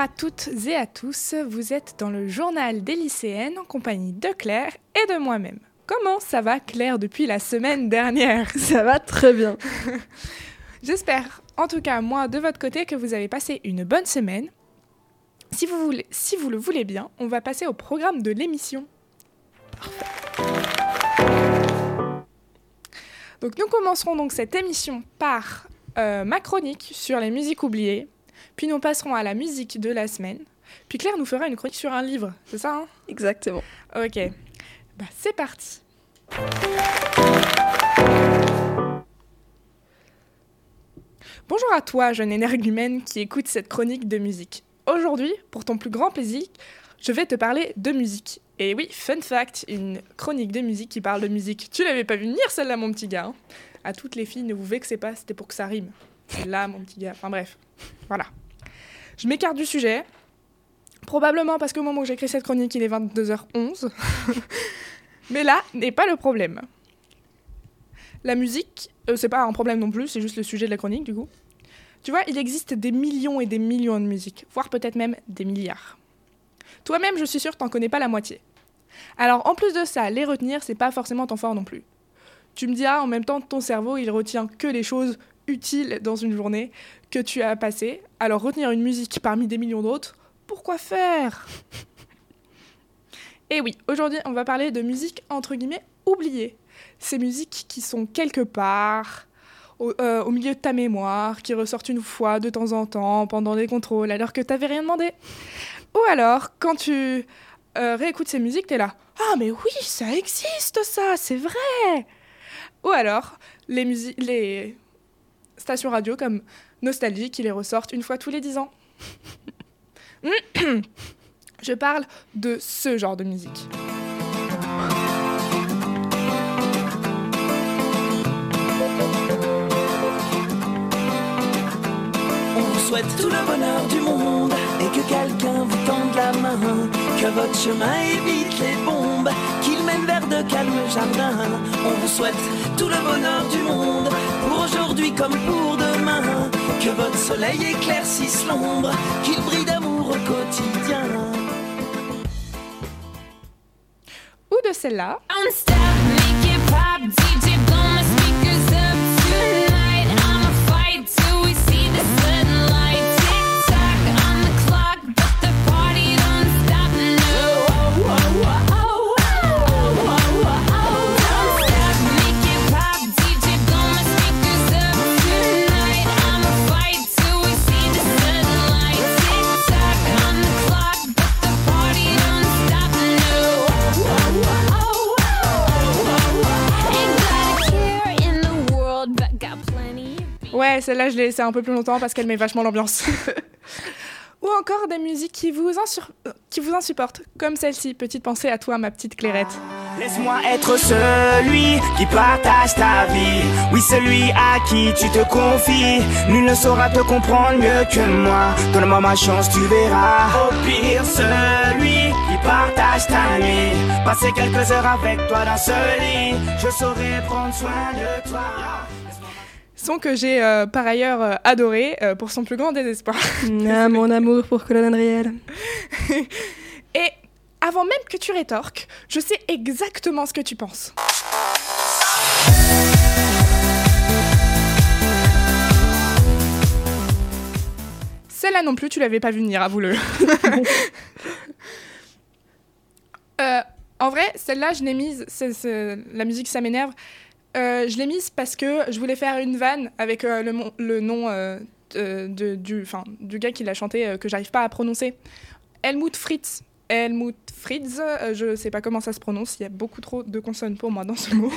À toutes et à tous, vous êtes dans le journal des lycéennes en compagnie de Claire et de moi-même. Comment ça va Claire depuis la semaine dernière? Ça va très bien. J'espère, en tout cas moi de votre côté, que vous avez passé une bonne semaine. Si vous, voulez, si vous le voulez bien, on va passer au programme de l'émission. Donc nous commencerons donc cette émission par euh, ma chronique sur les musiques oubliées, puis nous passerons à la musique de la semaine, puis Claire nous fera une chronique sur un livre, c'est ça hein? Exactement. Ok, bah, c'est parti. Bonjour à toi, jeune énergumène qui écoute cette chronique de musique. Aujourd'hui, pour ton plus grand plaisir, je vais te parler de musique. Et oui, fun fact, une chronique de musique qui parle de musique. Tu l'avais pas vu venir celle-là, mon petit gars. hein? À toutes les filles, ne vous vexez pas, c'était pour que ça rime. C'est là, mon petit gars. Enfin bref, voilà. Je m'écarte du sujet. Probablement parce qu'au moment où j'écris cette chronique, il est 22h11. Mais là n'est pas le problème. La musique, euh, c'est pas un problème non plus, c'est juste le sujet de la chronique du coup. Tu vois, il existe des millions et des millions de musiques, voire peut-être même des milliards. Toi-même, je suis sûre, t'en connais pas la moitié. Alors, en plus de ça, les retenir, c'est pas forcément ton fort non plus. Tu me diras, en même temps, ton cerveau, il retient que les choses utiles dans une journée que tu as passée. Alors, retenir une musique parmi des millions d'autres, pourquoi faire? Et oui, aujourd'hui, on va parler de musique entre guillemets oubliée. Ces musiques qui sont quelque part au, euh, milieu de ta mémoire, qui ressortent une fois de temps en temps pendant des contrôles alors que t'avais rien demandé. Ou alors, quand tu euh, réécoutes ces musiques, t'es là Ah, mais oui, ça existe ça, c'est vrai Ou alors, les, les stations radio comme Nostalgie qui les ressortent une fois tous les dix ans. Je parle de ce genre de musique. On vous souhaite tout le bonheur du monde et que quelqu'un vous tende la main, que votre chemin évite les bombes, qu'il mène vers de calmes jardins. On vous souhaite tout le bonheur du monde comme pour demain, que votre soleil éclaircisse l'ombre, qu'il brille d'amour au quotidien. Ou de celle-là. Ouais, celle-là, je l'ai laissée un peu plus longtemps parce qu'elle met vachement l'ambiance. Ou encore des musiques qui vous, insur... qui vous insupportent, comme celle-ci. Petite pensée à toi, ma petite clairette. Laisse-moi être celui qui partage ta vie. Oui, celui à qui tu te confies. Nul ne saura te comprendre mieux que moi. Donne-moi ma chance, tu verras. Au pire, celui qui partage ta nuit. Passer quelques heures avec toi dans ce lit. Je saurai prendre soin de toi. Son que j'ai euh, par ailleurs euh, adoré euh, pour son plus grand désespoir. Ah, mon amour pour Colonel Riel. Et avant même que tu rétorques, je sais exactement ce que tu penses. Celle-là non plus, tu l'avais pas vu venir, avoue-le. en vrai, celle-là, je l'ai mise, la musique, ça m'énerve. Euh, je l'ai mise parce que je voulais faire une vanne avec euh, le, le, nom euh, de, du, du gars qui l'a chanté que j'arrive pas à prononcer. Helmut Fritz. Helmut Fritz, je sais pas comment ça se prononce, il y a beaucoup trop de consonnes pour moi dans ce mot.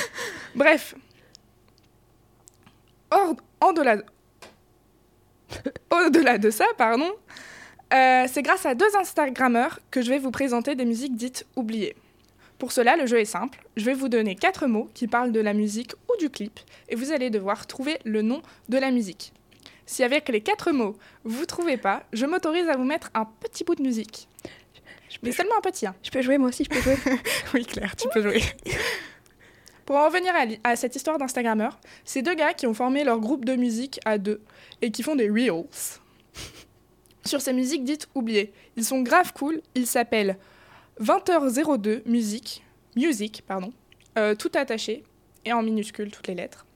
Bref. Or, en-delà, au-delà de ça, pardon, c'est grâce à deux Instagrammeurs que je vais vous présenter des musiques dites oubliées. Pour cela, le jeu est simple. Je vais vous donner quatre mots qui parlent de la musique ou du clip et vous allez devoir trouver le nom de la musique. Si avec les quatre mots, vous ne trouvez pas, je m'autorise à vous mettre un petit bout de musique. Mais seulement un petit. Hein. Je peux jouer, moi aussi, je peux jouer. oui, Claire, tu peux jouer. Pour en revenir à, à cette histoire d'Instagrammeur, c'est deux gars qui ont formé leur groupe de musique à deux et qui font des reels sur ces musiques dites oubliées. Ils sont grave cool. Ils s'appellent 20h02 Musique, Music, pardon, euh, tout attaché et en minuscules toutes les lettres.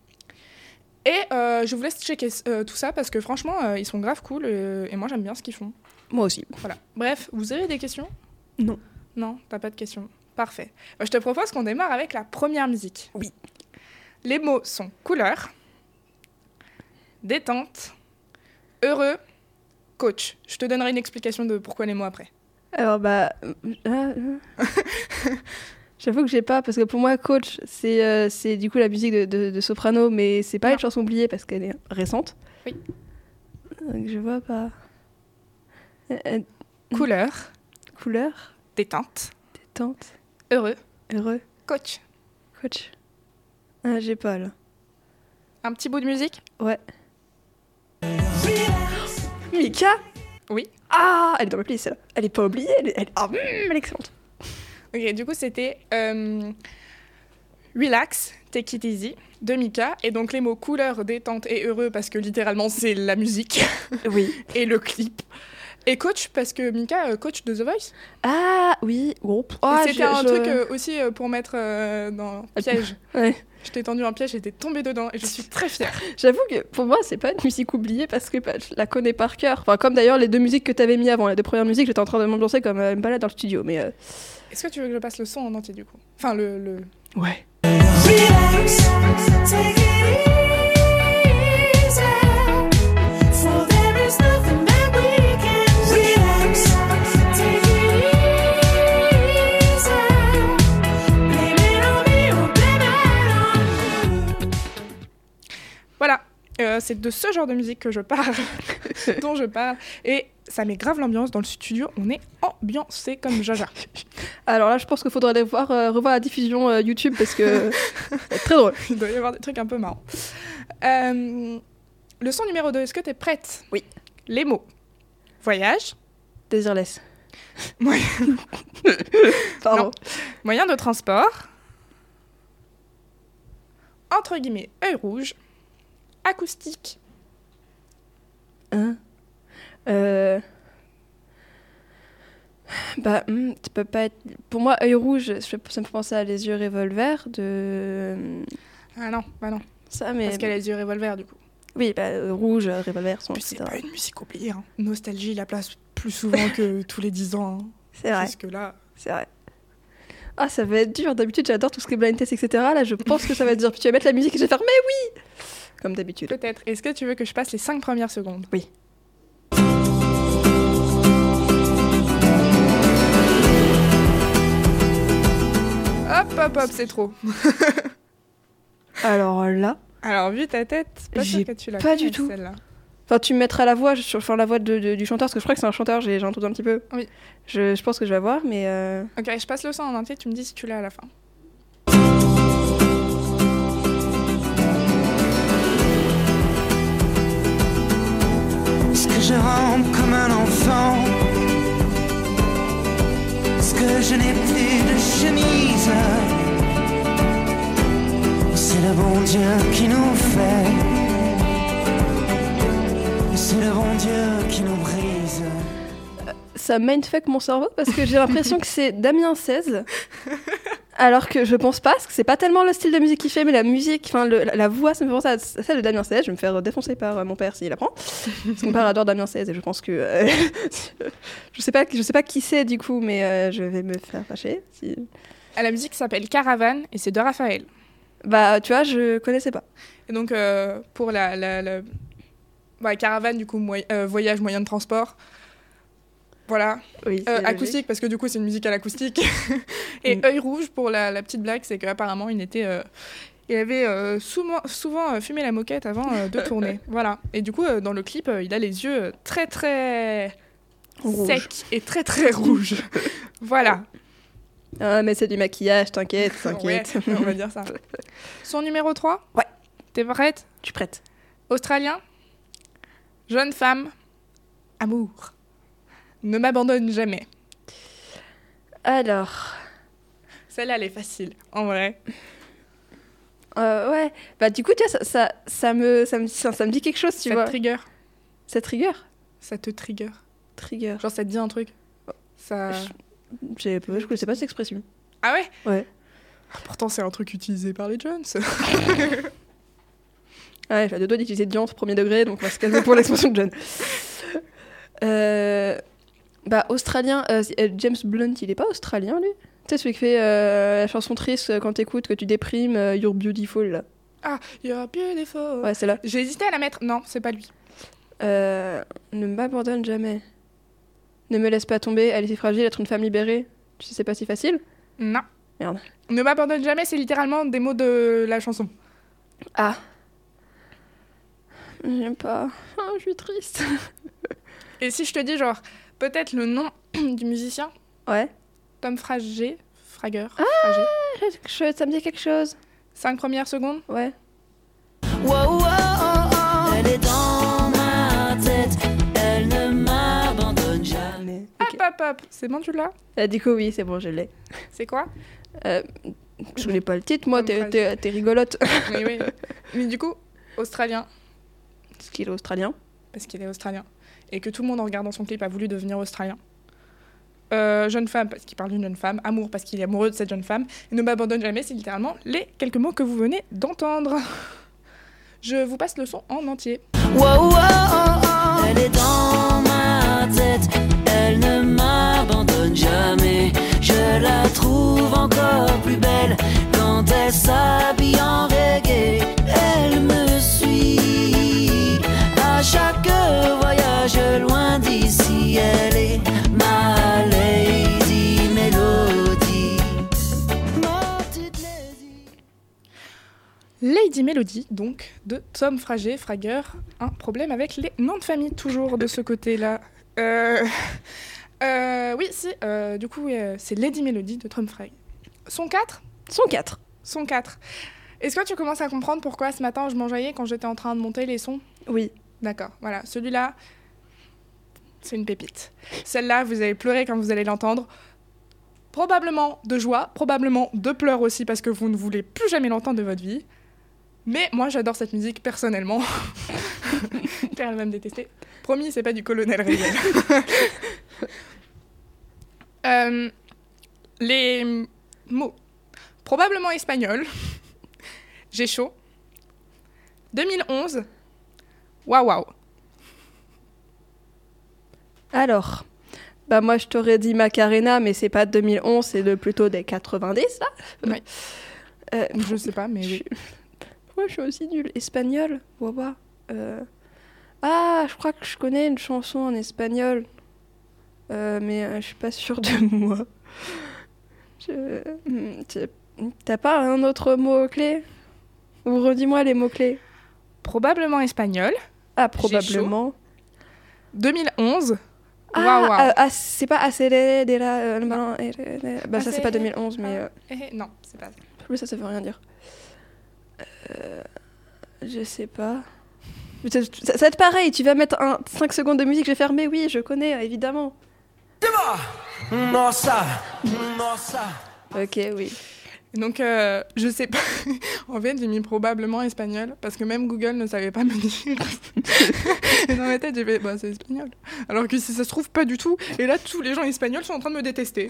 Et euh, je vous laisse checker euh, tout ça parce que franchement, euh, ils sont grave cool euh, et moi j'aime bien ce qu'ils font. Moi aussi. Voilà. Bref, vous avez des questions? Non. Non, t'as pas de questions. Parfait. Bah, je te propose qu'on démarre avec la première musique. Oui. Les mots sont couleur, détente, heureux, coach. Je te donnerai une explication de pourquoi les mots après. Alors, bah. euh, euh, J'avoue que j'ai pas, parce que pour moi, Coach, c'est euh, c'est du coup la musique de, de- de Soprano, mais c'est pas Non. une chanson oubliée parce qu'elle est récente. Oui. Donc je vois pas. Euh, euh, Couleur, couleur, détente, détente, heureux, heureux, coach. coach. Ah, j'ai pas là. Un petit bout de musique? Ouais. Mika? Oui. Ah, elle est dans ma playlist celle-là. Elle est pas oubliée, elle est, elle, ah, mm, elle est excellente. Ok, du coup, c'était euh, Relax, Take It Easy de Mika. Et donc, les mots couleur, détente et heureux parce que littéralement, c'est la musique Oui. et le clip. Et coach parce que Mika, euh, coach de The Voice. Ah, oui. Groupe. Et c'était je- un je- truc euh, aussi euh, pour mettre euh, dans piège. Ouais. Je t'ai tendu un piège, j'étais tombée dedans et je suis très fière. J'avoue que pour moi, c'est pas une musique oubliée parce que bah, je la connais par cœur. Enfin, comme d'ailleurs les deux musiques que t'avais mis avant, les deux premières musiques, j'étais en train de m'ambiancer comme euh, une balade dans le studio. Mais euh, Est-ce que tu veux que je passe le son en entier du coup? Enfin, le. le... ouais. Relax, take it easy. Euh, c'est de ce genre de musique que je parle, dont je parle. Et ça met grave l'ambiance dans le studio. On est ambiancé comme Jaja. Alors là, je pense qu'il faudrait aller voir, euh, revoir la diffusion euh, YouTube parce que c'est très drôle. Il doit y avoir des trucs un peu marrants. Euh, le son numéro 2, est-ce que tu es prête? Oui. Les mots. Voyage, Désirless. Pardon. Moyen de transport, entre guillemets, œil rouge, acoustique, Hein? Euh, Bah, hmm, tu peux pas être. Pour moi, œil rouge, ça me fait penser à Les yeux revolver de. Ah non, bah non, Ça, mais. parce qu'elle a les yeux revolver du coup. Oui, bah, euh, rouge, euh, revolver, son. C'est pas une musique oubliée. Hein. Nostalgie la place plus souvent que tous les 10 ans. Hein. C'est vrai. Jusque là. C'est vrai. Ah, ça va être dur. D'habitude, j'adore tout ce qui est blind test, etc. Là, je pense que ça va être dur. Puis tu vas mettre la musique et je vais faire, mais oui Comme d'habitude. Peut-être. Est-ce que tu veux que je passe les 5 premières secondes? Oui. Hop, hop, hop, c'est trop. Alors là. Alors, vu ta tête, pas sûr que tu pas du tout. Enfin, tu me mettras la voix, sur la voix de- de- du chanteur, parce que je crois que c'est un chanteur, j'ai j'ai entendu un petit peu. Oui. Je, je pense que je vais voir, mais. euh, Ok, je passe le son en entier, tu me dis si tu l'as à la fin. Je rentre comme un enfant. Est-ce que je n'ai plus de chemise. C'est le bon Dieu qui nous fait. C'est le bon Dieu qui nous brise. Ça mindfuck mon cerveau parce que j'ai l'impression que c'est Damien 16. Alors que je pense pas, parce que c'est pas tellement le style de musique qu'il fait, mais la musique, enfin la, voix, ça me fait penser à celle de Damien 16. Je vais me faire défoncer par euh, mon père s'il apprend. Parce que mon père adore Damien 16 et je pense que. euh, je, sais pas, je sais pas qui c'est du coup, mais euh, je vais me faire fâcher. si- Ah, La musique s'appelle Caravane et c'est de Raphaël. Bah, tu vois, je connaissais pas. Et donc, euh, pour la, la, la- bah, caravane, du coup, moy- voyage, moyen de transport. Voilà. Oui, Euh, acoustique, parce que du coup, c'est une musique à l'acoustique. Et Mm. œil rouge, pour la, la petite blague, c'est qu'apparemment, il était. euh, il avait euh, souvent, souvent fumé la moquette avant de tourner. voilà. Et du coup, dans le clip, il a les yeux très, très Rouge. secs et très, très rouges. voilà. Ah, mais c'est du maquillage, t'inquiète, t'inquiète. Ouais, on va dire ça. Son numéro 3 Ouais. T'es prête? Tu prête Australien? Jeune femme? Amour. Ne m'abandonne jamais. Alors. Celle-là, elle est facile, en vrai. Euh, ouais, bah du coup, tu vois, ça, ça, ça me, ça, me, ça, ça me dit quelque chose, tu ça vois. te trigger? Cette rigueur Ça te trigger. Trigger. Genre, ça te dit un truc Ça. Je je connaissais pas cette expression. Ah ouais? Ouais. Ah, Pourtant, c'est un truc utilisé par les Jones. Ouais, j'ai deux doigts d'utiliser Diante premier degré, donc on va se calmer pour l'expression de John. Euh, bah, australien, euh, euh, James Blunt, il est pas australien lui? Tu sais, celui qui fait euh, la chanson triste quand t'écoutes, que tu déprimes, euh, You're Beautiful là. ah, you're beautiful. Ouais, c'est là. J'ai hésité à la mettre. Non, c'est pas lui. Euh, ne m'abandonne jamais. Ne me laisse pas tomber, elle est si fragile, être une femme libérée. Tu sais, c'est pas si facile? Non. Merde. Ne m'abandonne jamais, c'est littéralement des mots de la chanson. Ah. J'aime pas. Ah, je suis triste. Et si je te dis, genre, peut-être le nom du musicien Ouais. Tom Frager. Frager. Ah Frager. Ça me dit quelque chose. Cinq premières secondes. Ouais. Wow, wow, oh, oh. Elle est dans ma tête, elle ne m'abandonne jamais. Hop, hop, hop. C'est bon, tu l'as? Ah, du coup, oui, c'est bon, je l'ai. C'est quoi? Euh, je connais pas le titre, moi, t'es rigolote. Oui, oui. Mais du coup, australien. Parce qu'il est australien. parce qu'il est australien, et que tout le monde en regardant son clip a voulu devenir australien. Euh, jeune femme parce qu'il parle d'une jeune femme, amour parce qu'il est amoureux de cette jeune femme, et ne m'abandonne jamais, c'est littéralement les quelques mots que vous venez d'entendre. Je vous passe le son en entier. Wow, wow, oh, oh. Elle est dans ma tête, elle ne m'abandonne jamais. Je la trouve encore plus belle quand elle Lady Melody, donc, de Tom Frager, Frager, un problème avec les noms de famille, toujours de ce côté-là. Euh, euh, oui, si, euh, du coup, c'est Lady Melody de Tom Frager. Son 4 Son 4. Son 4. Est-ce que tu commences à comprendre pourquoi ce matin je m'enjaillais quand j'étais en train de monter les sons? Oui. D'accord, voilà. Celui-là, c'est une pépite. Celle-là, vous allez pleurer quand vous allez l'entendre. Probablement de joie, probablement de pleurs aussi parce que vous ne voulez plus jamais l'entendre de votre vie. Mais moi, j'adore cette musique personnellement. Car elle va me détester. Promis, c'est pas du colonel Rayel. Euh, les mots. Probablement espagnol. J'ai chaud. 2011. Waouh waouh. Alors, bah moi je t'aurais dit Macarena, mais c'est pas de 2011, c'est de plutôt des 90 là. Ouais. Euh, Je sais pas, mais oui. Moi je suis aussi nulle. Espagnol Wawa. Euh, Ah, je crois que je connais une chanson en espagnol. Euh, mais euh, je suis pas sûre de moi. Je... Hmm, t'as- pas un autre mot-clé? Ou redis-moi les mots-clés. Probablement espagnol. Ah, probablement. 2011. Ah, Waouh waouh. euh, ah, c'est pas Acéléré de la. euh, bah, ça, c'est pas Accéléré. 2011, mais. euh, Eh, eh, non, c'est pas ça. plus, ça, ça veut rien dire. Euh, je sais pas. Ça, ça- ça va être pareil, tu vas mettre un 5 secondes de musique, je vais faire, mais oui, je connais, évidemment. Nossa, nossa. Ok, oui. Donc, euh, je sais pas. en fait, j'ai mis probablement espagnol parce que même Google ne savait pas me dire. Et dans ma tête, j'ai fait, bah, c'est espagnol. Alors que si ça se trouve, pas du tout. Et là, tous les gens espagnols sont en train de me détester.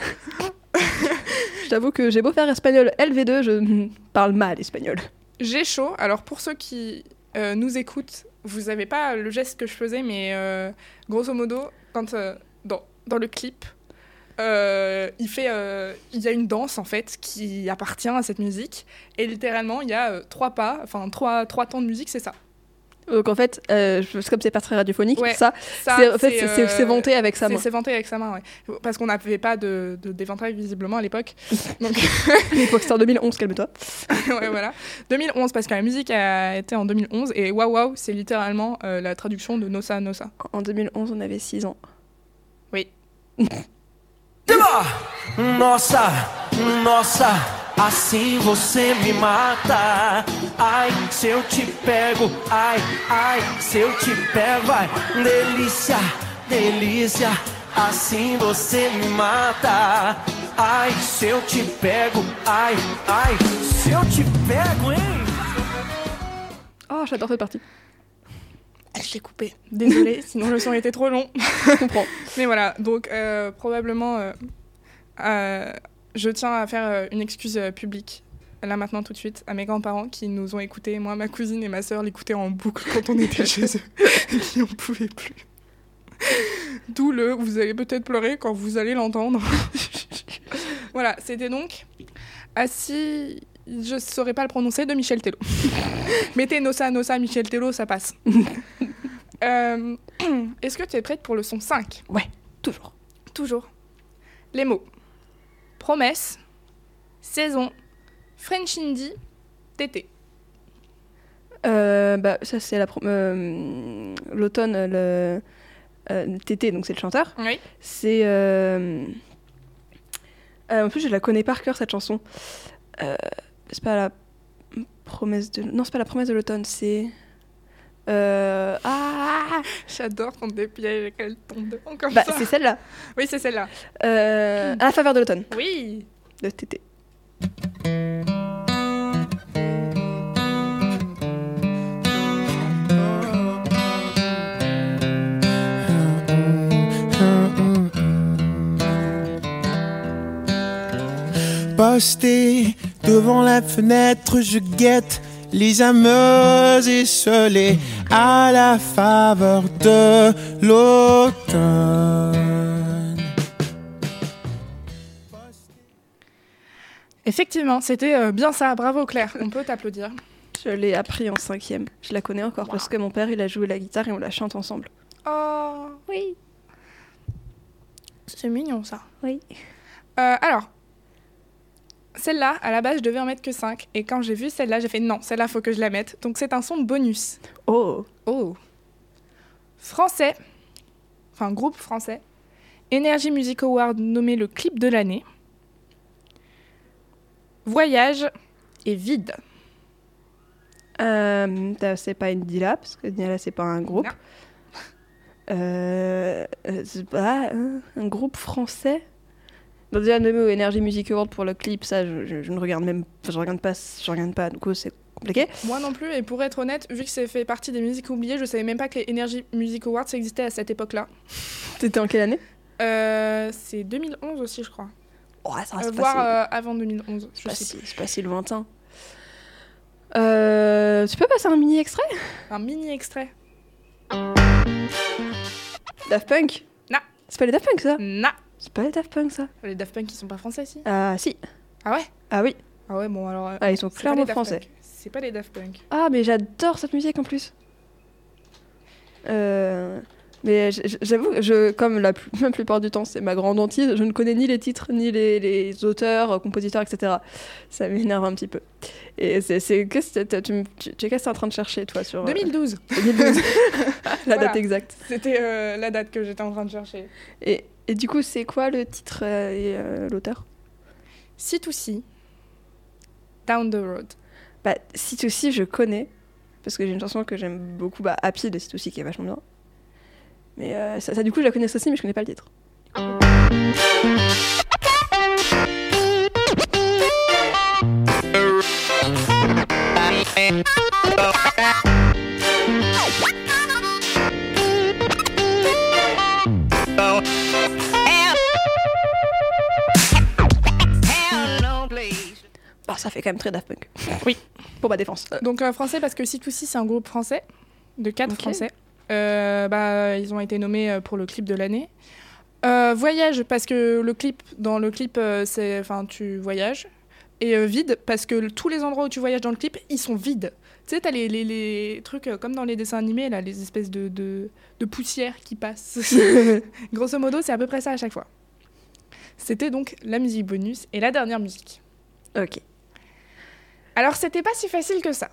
Je t'avoue que j'ai beau faire espagnol LV2, je parle mal espagnol. J'ai chaud. Alors, pour ceux qui euh, nous écoutent, vous n'avez pas le geste que je faisais, mais euh, grosso modo, quand, euh, dans, dans le clip, il, fait, il y a une danse en fait qui appartient à cette musique. Et littéralement, il y a trois pas, enfin trois, trois temps de musique, c'est ça. Donc en fait, euh, comme c'est pas très radiophonique, Ouais, ça, Ça, c'est, en fait, c'est, c'est- euh, c'est vanté avec sa main. C'est vanté avec sa main, ouais. Parce qu'on n'avait pas de, de d'éventail visiblement à l'époque. Donc, L'époque, c'était en 2011, calme-toi. ouais, voilà. 2011, parce que la musique a été en 2011. Et waouh waouh, c'est littéralement euh, la traduction de Nosa Nosa. En 2011, on avait 6 ans. Oui. Nossa, nossa, assim você me mata. Ai, se eu te pego, ai, ai, se eu te pego, ai, delícia, delícia, assim você me mata. Ai, se eu te pego, ai, ai, se eu te pego, hein? Oh, j'adore cette partie. Ah, Je l'ai coupé. Désolée, sinon le son était trop long. Je comprends. Mais voilà, donc euh, probablement, euh, euh, je tiens à faire euh, une excuse euh, publique, là maintenant tout de suite, à mes grands-parents qui nous ont écoutés. Moi, ma cousine et ma sœur l'écoutaient en boucle quand on était chez eux et qui n'en pouvaient plus. D'où le vous allez peut-être pleurer quand vous allez l'entendre. voilà, c'était donc Assis, je saurais pas le prononcer, de Michel Tello. Mettez Nossa Nossa Michel Tello, ça passe. Euh, Est-ce que tu es prête pour le son 5 Toujours. Toujours. Les mots. Promesse, saison, French Indie, tété. Euh, bah, ça, c'est la euh, l'automne, le euh, Tété, donc c'est le chanteur. Oui. C'est. euh, euh, en plus, je la connais par cœur cette chanson. Euh, c'est pas la promesse de. Non, c'est pas la promesse de l'automne, c'est. Euh, Ah J'adore quand des pièges et qu'elles tombent devant comme Bah, ça. c'est celle-là. Oui, c'est celle-là. Euh, À la faveur de l'automne, Oui. de Tété. Posté devant la fenêtre, je guette les ameuses esselées à la faveur de l'automne. Effectivement, c'était euh, bien ça. Bravo Claire. On peut t'applaudir. Je l'ai appris en cinquième. Je la connais encore parce que mon père, il a joué la guitare et on la chante ensemble. Oh, Oui. c'est mignon ça. Oui. Euh, alors, celle-là, à la base, je devais en mettre que 5. Et quand j'ai vu celle-là, j'ai fait non, celle-là, faut que je la mette. Donc c'est un son bonus. Oh. Oh. Français, enfin groupe français, Energy Music Award nommé le clip de l'année. Voyage et vide. Euh, c'est pas une Dila, parce que Dila, c'est pas un groupe. Euh, euh, c'est pas un groupe français? Donc déjà, nommé au Energy Music Award pour le clip, ça, je, je- je ne regarde même je regarde pas, je regarde pas, du coup, c'est compliqué. Moi non plus, et pour être honnête, vu que ça fait partie des musiques oubliées, je savais même pas que les Energy Music Awards ça existait à cette époque-là. T'étais en quelle année? Euh, c'est 2011 aussi, je crois. Oh, ça, Euh, c'est voire euh, avant 2011, je c'est pas si- c'est pas si lointain. Euh, tu peux passer un mini extrait? Un mini extrait. Daft Punk? Non. C'est pas les Daft Punk, ça? Na C'est pas les Daft Punk, ça Les Daft Punk, ils sont pas français, si Ah, si. Ah ouais Ah oui. Ah ouais, bon alors... euh, Ah, ils sont clairement français. C'est pas les Daft Punk. Ah, mais j'adore cette musique en plus. Euh, mais j'avoue, je, comme la, plus- la plupart du temps, c'est ma grande hantise, je ne connais ni les titres, ni les, les auteurs, euh, compositeurs, etc. Ça m'énerve un petit peu. Et c'est. Qu'est-ce que tu, t'es en train de chercher, toi, sur. euh, 2012 2012. La Voilà. date exacte. C'était euh, la date que j'étais en train de chercher. Et, et du coup, c'est quoi le titre euh, et euh, l'auteur? C2C, Down the Road. Bah, C2C, je connais, parce que j'ai une chanson que j'aime beaucoup, bah, Happy de C2C qui est vachement bien. Mais euh, ça, ça, du coup, je la connais aussi, mais je connais pas le titre. Ça fait quand même très Daft Punk. Oui. Pour ma défense. Euh, Donc euh, français parce que C2C c'est un groupe français de quatre Ok. français. Euh, bah, ils ont été nommés euh, pour le clip de l'année. Euh, voyage parce que le clip dans le clip c'est enfin tu voyages et euh, vide parce que tous les endroits où tu voyages dans le clip ils sont vides. Tu sais t'as les, les, les trucs euh, comme dans les dessins animés là les espèces de, de, de poussière qui passent. Grosso modo c'est à peu près ça à chaque fois. C'était donc la musique bonus et la dernière musique. Ok. Alors, c'était pas si facile que ça.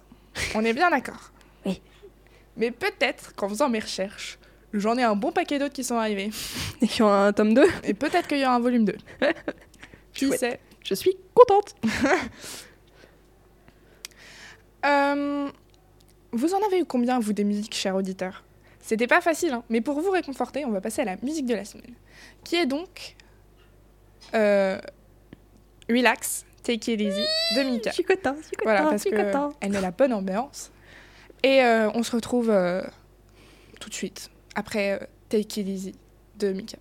On est bien d'accord. Oui. Mais peut-être qu'en faisant mes recherches, j'en ai un bon paquet d'autres qui sont arrivés. Et qui ont un tome 2. Et peut-être qu'il y aura un volume 2. qui Chouette. sait? Je suis contente. Euh, Vous en avez eu combien, vous, des musiques, chers auditeurs? C'était pas facile, hein, mais pour vous réconforter, on va passer à la musique de la semaine. Qui est donc. euh, Relax, Take It Easy de Mika. Je suis contente, je suis contente, Voilà, parce suis que contente. elle met la bonne ambiance. Et euh, on se retrouve euh, tout de suite, après euh, Take It Easy de Mika.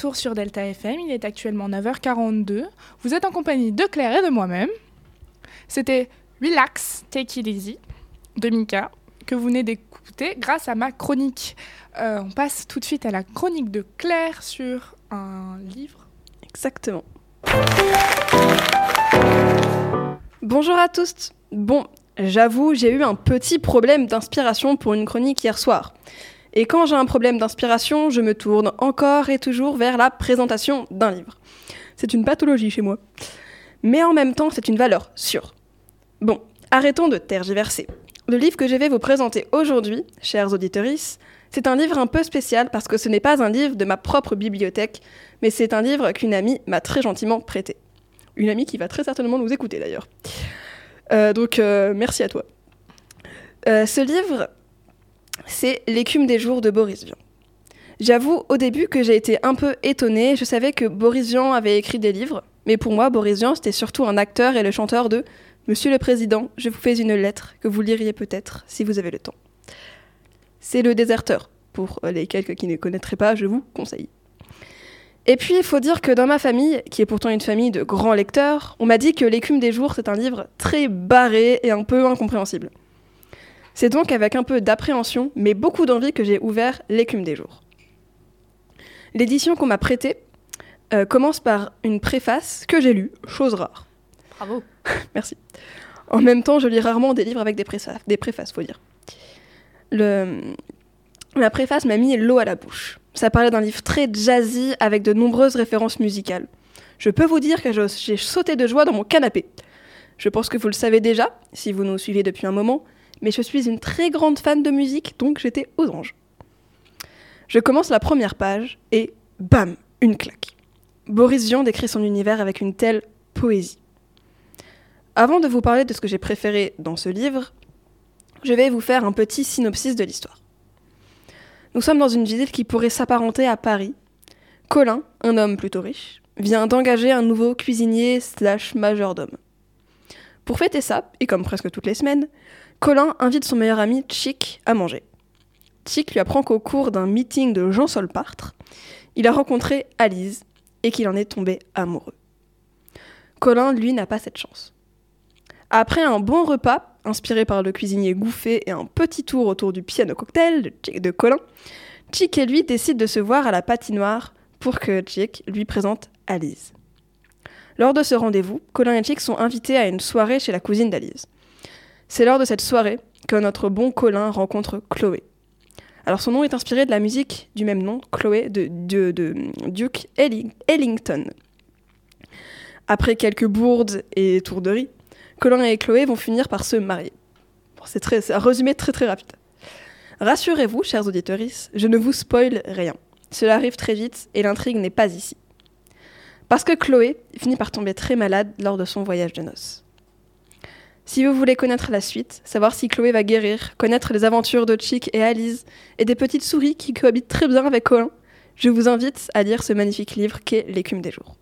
Sur Delta FM, il est actuellement 9h42. Vous êtes en compagnie de Claire et de moi-même. C'était Relax, Take It Easy de Mika, que vous venez d'écouter grâce à ma chronique. Euh, on passe tout de suite à la chronique de Claire sur un livre. Exactement. Bonjour à tous. Bon, j'avoue, j'ai eu un petit problème d'inspiration pour une chronique hier soir. Et quand j'ai un problème d'inspiration, je me tourne encore et toujours vers la présentation d'un livre. C'est une pathologie chez moi. Mais en même temps, c'est une valeur sûre. Bon, arrêtons de tergiverser. Le livre que je vais vous présenter aujourd'hui, chers auditeurs, c'est un livre un peu spécial parce que ce n'est pas un livre de ma propre bibliothèque, mais c'est un livre qu'une amie m'a très gentiment prêté. Une amie qui va très certainement nous écouter d'ailleurs. Euh, donc euh, merci à toi. Euh, ce livre, c'est L'écume des jours de Boris Vian. J'avoue au début que j'ai été un peu étonnée. Je savais que Boris Vian avait écrit des livres, mais pour moi, Boris Vian, c'était surtout un acteur et le chanteur de Monsieur le Président, je vous fais une lettre que vous liriez peut-être si vous avez le temps. C'est le déserteur Pour les quelques qui ne connaîtraient pas, je vous conseille. Et puis, il faut dire que dans ma famille, qui est pourtant une famille de grands lecteurs, on m'a dit que L'écume des jours, c'est un livre très barré et un peu incompréhensible. C'est donc avec un peu d'appréhension, mais beaucoup d'envie que j'ai ouvert L'écume des jours. L'édition qu'on m'a prêtée euh, commence par une préface que j'ai lue, chose rare. Bravo. Merci. En même temps, je lis rarement des livres avec des préfaces, des préfaces faut dire. Le... La préface m'a mis l'eau à la bouche. Ça parlait d'un livre très jazzy avec de nombreuses références musicales. Je peux vous dire que j'ai sauté de joie dans mon canapé. Je pense que vous le savez déjà, si vous nous suivez depuis un moment, mais je suis une très grande fan de musique, donc j'étais aux anges. Je commence la première page et bam, une claque. Boris Vian décrit son univers avec une telle poésie. Avant de vous parler de ce que j'ai préféré dans ce livre, je vais vous faire un petit synopsis de l'histoire. Nous sommes dans une ville qui pourrait s'apparenter à Paris. Colin, un homme plutôt riche, vient d'engager un nouveau cuisinier slash majordome. Pour fêter ça, et comme presque toutes les semaines, Colin invite son meilleur ami Chick à manger. Chick lui apprend qu'au cours d'un meeting de Jean Solpartre, il a rencontré Alice et qu'il en est tombé amoureux. Colin, lui, n'a pas cette chance. Après un bon repas, inspiré par le cuisinier Gouffé et un petit tour autour du piano cocktail de, Colin, Chick et lui décident de se voir à la patinoire pour que Chick lui présente Alice. Lors de ce rendez-vous, Colin et Chick sont invités à une soirée chez la cousine d'Alice. C'est lors de cette soirée que notre bon Colin rencontre Chloé. Alors son nom est inspiré de la musique du même nom, Chloé, de, Duke Elling- Ellington. Après quelques bourdes et tourderies, Colin et Chloé vont finir par se marier. Bon, c'est un résumé très très rapide. Rassurez-vous, chers auditeurs, je ne vous spoil rien. Cela arrive très vite et l'intrigue n'est pas ici. Parce que Chloé finit par tomber très malade lors de son voyage de noces. Si vous voulez connaître la suite, savoir si Chloé va guérir, connaître les aventures de Chick et Alice et des petites souris qui cohabitent très bien avec Colin, je vous invite à lire ce magnifique livre qu'est L'écume des jours.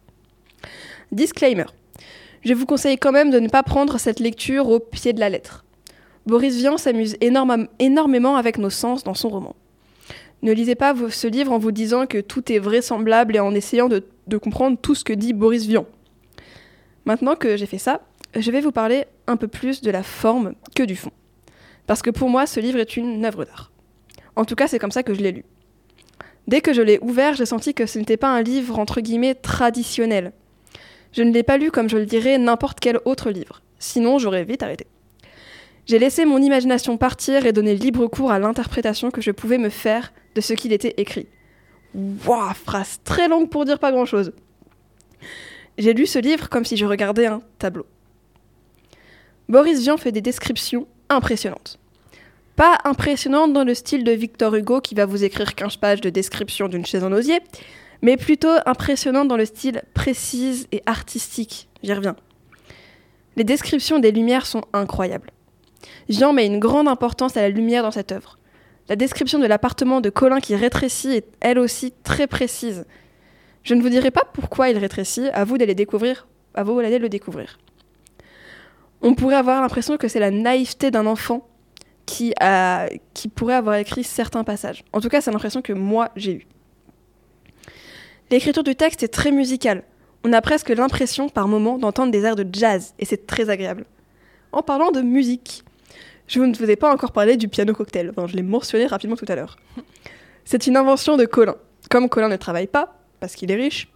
Disclaimer. Je vous conseille quand même de ne pas prendre cette lecture au pied de la lettre. Boris Vian s'amuse énormément avec nos sens dans son roman. Ne lisez pas ce livre en vous disant que tout est vraisemblable et en essayant de comprendre tout ce que dit Boris Vian. Maintenant que j'ai fait ça, je vais vous parler un peu plus de la forme que du fond. Parce que pour moi, ce livre est une œuvre d'art. En tout cas, c'est comme ça que je l'ai lu. Dès que je l'ai ouvert, j'ai senti que ce n'était pas un livre entre guillemets traditionnel. Je ne l'ai pas lu comme je le dirais n'importe quel autre livre. Sinon, j'aurais vite arrêté. J'ai laissé mon imagination partir et donné libre cours à l'interprétation que je pouvais me faire de ce qu'il était écrit. Waouh, phrase très longue pour dire pas grand-chose. J'ai lu ce livre comme si je regardais un tableau. Boris Vian fait des descriptions impressionnantes. Pas impressionnantes dans le style de Victor Hugo qui va vous écrire 15 pages de description d'une chaise en osier, mais plutôt impressionnantes dans le style précise et artistique. J'y reviens. Les descriptions des lumières sont incroyables. Jean met une grande importance à la lumière dans cette œuvre. La description de l'appartement de Colin qui rétrécit est elle aussi très précise. Je ne vous dirai pas pourquoi il rétrécit, à vous d'aller découvrir, à vous d'aller le découvrir. On pourrait avoir l'impression que c'est la naïveté d'un enfant qui, a, qui pourrait avoir écrit certains passages. En tout cas, c'est l'impression que moi j'ai eue. L'écriture du texte est très musicale. On a presque l'impression par moments d'entendre des airs de jazz, et c'est très agréable. En parlant de musique, je ne vous ai pas encore parlé du piano cocktail, je l'ai mentionné rapidement tout à l'heure. C'est une invention de Colin. Comme Colin ne travaille pas, parce qu'il est riche,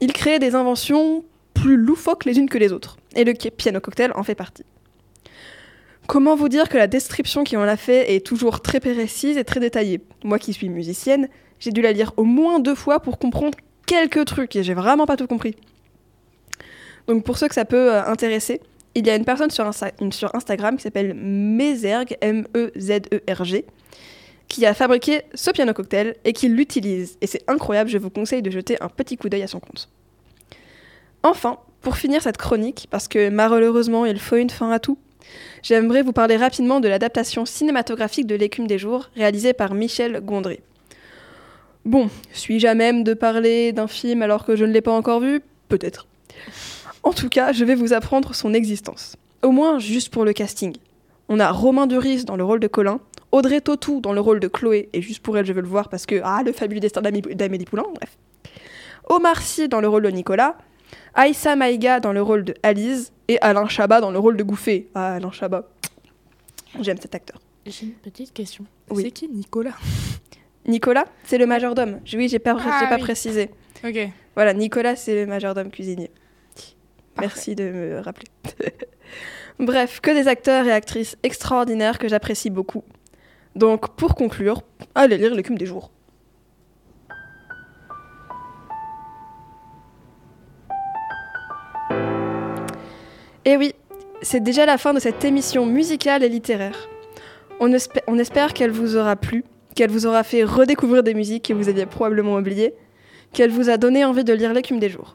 il crée des inventions plus loufoques les unes que les autres, et le piano cocktail en fait partie. Comment vous dire que la description qui en a fait est toujours très précise et très détaillée? Moi qui suis musicienne, j'ai dû la lire au moins deux fois pour comprendre quelques trucs et j'ai vraiment pas tout compris. Donc pour ceux que ça peut euh, intéresser, il y a une personne sur, Instagram qui s'appelle Mezerg, M-E-Z-E-R-G, qui a fabriqué ce piano cocktail et qui l'utilise. Et c'est incroyable, je vous conseille de jeter un petit coup d'œil à son compte. Enfin, pour finir cette chronique, parce que malheureusement il faut une fin à tout, j'aimerais vous parler rapidement de l'adaptation cinématographique de L'écume des jours, réalisée par Michel Gondry. Bon, suis-je à même de parler d'un film alors que je ne l'ai pas encore vu? Peut-être. En tout cas, je vais vous apprendre son existence. Au moins juste pour le casting. On a Romain Duris dans le rôle de Colin, Audrey Tautou dans le rôle de Chloé, et juste pour elle, je veux le voir parce que, ah, le fabuleux destin d'Amélie Poulain, bref. Omar Sy dans le rôle de Nicolas, Aïssa Maïga dans le rôle de Alice, et Alain Chabat dans le rôle de Gouffé. Ah, Alain Chabat. J'aime cet acteur. J'ai une petite question. Oui. C'est qui Nicolas? Nicolas, c'est le majordome. Oui, j'ai pas, Ah, pas oui. précisé. Ok. Voilà, Nicolas, c'est le majordome cuisinier. Merci de me rappeler. Bref, que des acteurs et actrices extraordinaires que j'apprécie beaucoup. Donc, pour conclure, allez lire l'écume des jours. Et oui, c'est déjà la fin de cette émission musicale et littéraire. On espère qu'elle vous aura plu, qu'elle vous aura fait redécouvrir des musiques que vous aviez probablement oubliées, qu'elle vous a donné envie de lire l'écume des jours.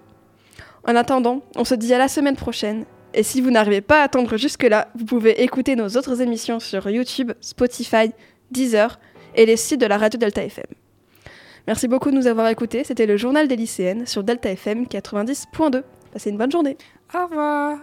En attendant, on se dit à la semaine prochaine. Et si vous n'arrivez pas à attendre jusque-là, vous pouvez écouter nos autres émissions sur YouTube, Spotify, Deezer et les sites de la radio Delta FM. Merci beaucoup de nous avoir écoutés. C'était le journal des lycéennes sur Delta FM 90.2. Passez une bonne journée. Au revoir.